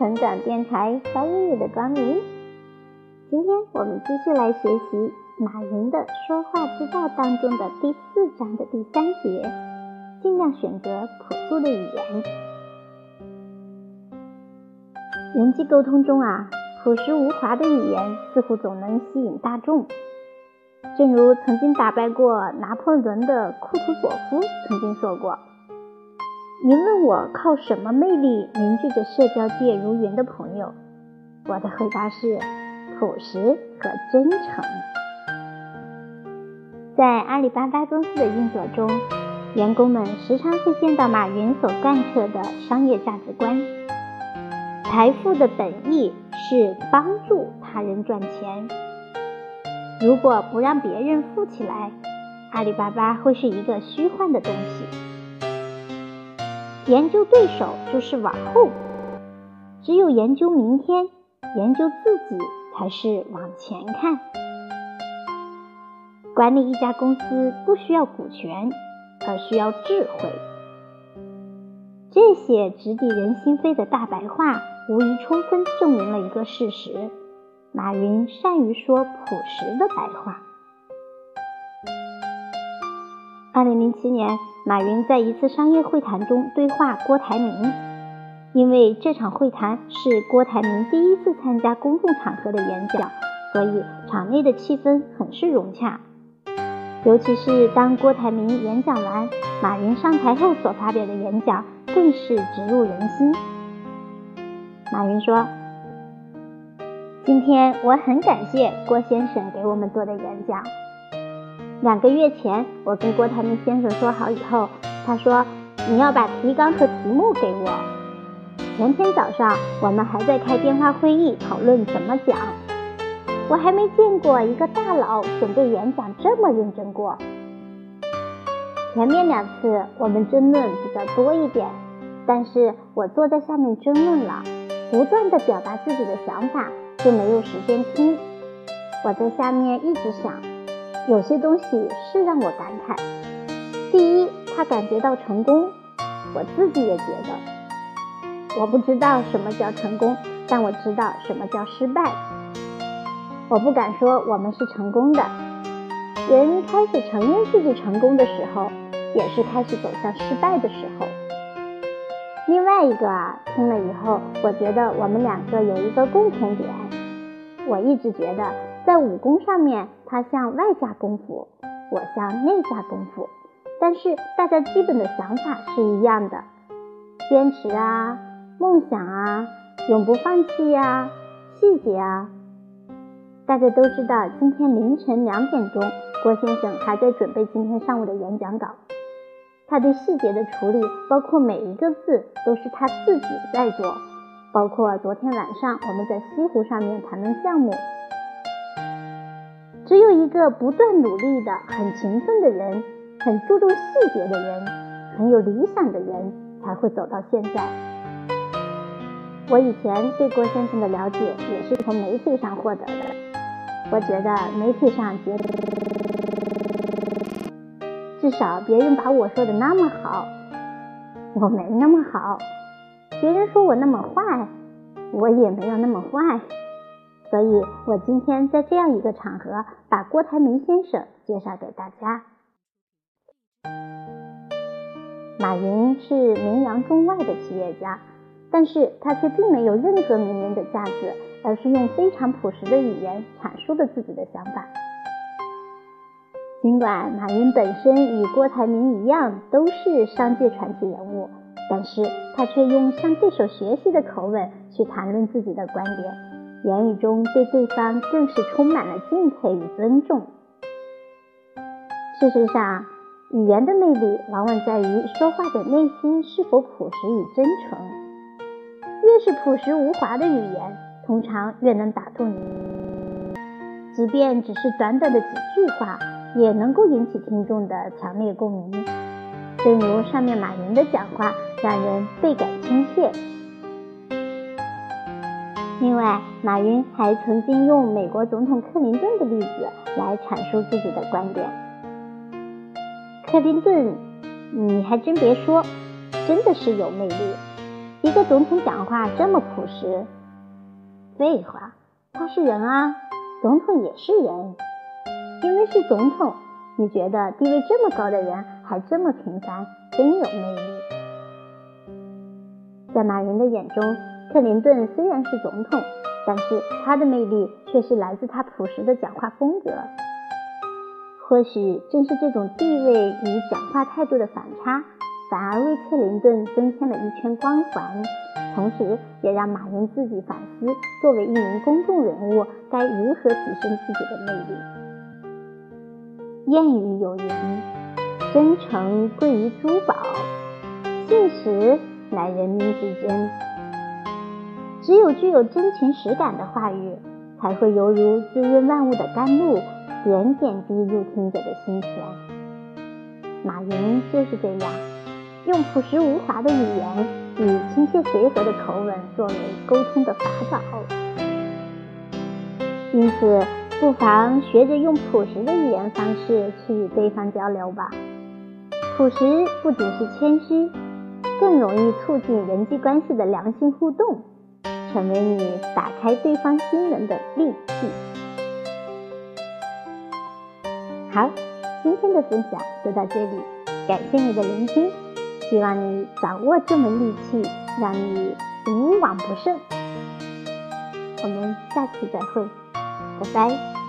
成长电台欢迎你的光临。今天我们继续来学习马云的说话之道当中的第四章的第三节，尽量选择朴素的语言。人际沟通中啊，朴实无华的语言似乎总能吸引大众。正如曾经打败过拿破仑的库图佐夫曾经说过。您问我靠什么魅力凝聚着社交界如云的朋友？我的回答是朴实和真诚。在阿里巴巴公司的运作中，员工们时常会见到马云所贯彻的商业价值观：财富的本意是帮助他人赚钱。如果不让别人富起来，阿里巴巴会是一个虚幻的东西。研究对手就是往后，只有研究明天，研究自己才是往前看。管理一家公司不需要股权，而需要智慧。这些直抵人心扉的大白话，无疑充分证明了一个事实：马云善于说朴实的白话。二零零七年，马云在一次商业会谈中对话郭台铭。因为这场会谈是郭台铭第一次参加公众场合的演讲，所以场内的气氛很是融洽。尤其是当郭台铭演讲完，马云上台后所发表的演讲更是直入人心。马云说：“今天我很感谢郭先生给我们做的演讲。”两个月前，我跟郭台铭先生说好以后，他说你要把提纲和题目给我。前天早上，我们还在开电话会议讨论怎么讲。我还没见过一个大佬准备演讲这么认真过。前面两次我们争论比较多一点，但是我坐在下面争论了，不断的表达自己的想法，就没有时间听。我在下面一直想。有些东西是让我感慨。第一，他感觉到成功，我自己也觉得。我不知道什么叫成功，但我知道什么叫失败。我不敢说我们是成功的。人开始承认自己成功的时候，也是开始走向失败的时候。另外一个啊，听了以后，我觉得我们两个有一个共同点。我一直觉得。在武功上面，他像外家功夫，我像内家功夫，但是大家基本的想法是一样的，坚持啊，梦想啊，永不放弃呀，细节啊。大家都知道，今天凌晨两点钟，郭先生还在准备今天上午的演讲稿，他对细节的处理，包括每一个字，都是他自己在做，包括昨天晚上我们在西湖上面谈论项目。只有一个不断努力的、很勤奋的人，很注重细节的人，很有理想的人，才会走到现在。我以前对郭先生的了解也是从媒体上获得的。我觉得媒体上觉得，至少别人把我说的那么好，我没那么好；别人说我那么坏，我也没有那么坏。所以我今天在这样一个场合，把郭台铭先生介绍给大家。马云是名扬中外的企业家，但是他却并没有任何名人的架子，而是用非常朴实的语言阐述了自己的想法。尽管马云本身与郭台铭一样都是商界传奇人物，但是他却用向对手学习的口吻去谈论自己的观点。言语中对对方更是充满了敬佩与尊重。事实上，语言的魅力往往在于说话者内心是否朴实与真诚。越是朴实无华的语言，通常越能打动你。即便只是短短的几句话，也能够引起听众的强烈共鸣。正如上面马云的讲话，让人倍感亲切。另外，马云还曾经用美国总统克林顿的例子来阐述自己的观点。克林顿，你还真别说，真的是有魅力。一个总统讲话这么朴实。废话，他是人啊，总统也是人。因为是总统，你觉得地位这么高的人还这么平凡，真有魅力。在马云的眼中，克林顿虽然是总统，但是他的魅力却是来自他朴实的讲话风格。或许正是这种地位与讲话态度的反差，反而为克林顿增添了一圈光环，同时也让马云自己反思，作为一名公众人物，该如何提升自己的魅力。谚语有云：“真诚贵于珠宝，信实乃人民之真。”只有具有真情实感的话语，才会犹如滋润万物的甘露，点点滴入听者的心田。马云就是这样，用朴实无华的语言以亲切随和的口吻作为沟通的法宝。因此。不妨学着用朴实的语言方式去与对方交流吧。朴实不仅是谦虚，更容易促进人际关系的良性互动，成为你打开对方心门的利器。好，今天的分享就到这里，感谢你的聆听，希望你掌握这门利器，让你无往不胜。我们下期再会。拜拜。